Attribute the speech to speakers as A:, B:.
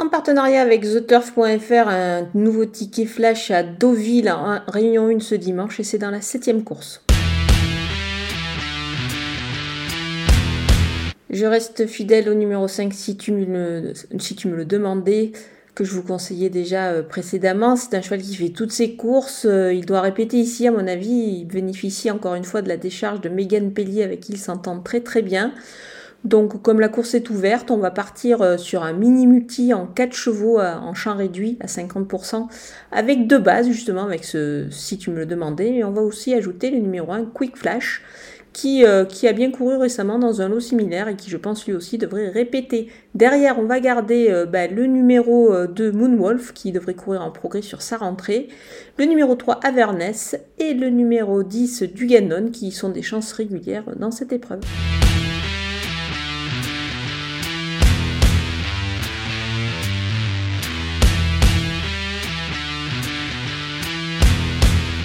A: En partenariat avec TheTurf.fr, un nouveau ticket flash à Deauville en Réunion 1 ce dimanche et c'est dans la septième course. Je reste fidèle au numéro 5 si tu me le, si tu me le demandais, que je vous conseillais déjà euh, précédemment. C'est un cheval qui fait toutes ses courses. Euh, il doit répéter ici, à mon avis. Il bénéficie encore une fois de la décharge de Megan Pellier avec qui il s'entend très très bien. Donc comme la course est ouverte, on va partir euh, sur un mini multi en 4 chevaux en champ réduit à 50% avec deux bases justement avec ce si tu me le demandais et on va aussi ajouter le numéro 1 Quick Flash qui, euh, qui, a bien couru récemment dans un lot similaire et qui je pense lui aussi devrait répéter. Derrière on va garder euh, bah, le numéro 2 Moonwolf qui devrait courir en progrès sur sa rentrée, le numéro 3 Averness et le numéro 10 Duganon qui sont des chances régulières dans cette épreuve.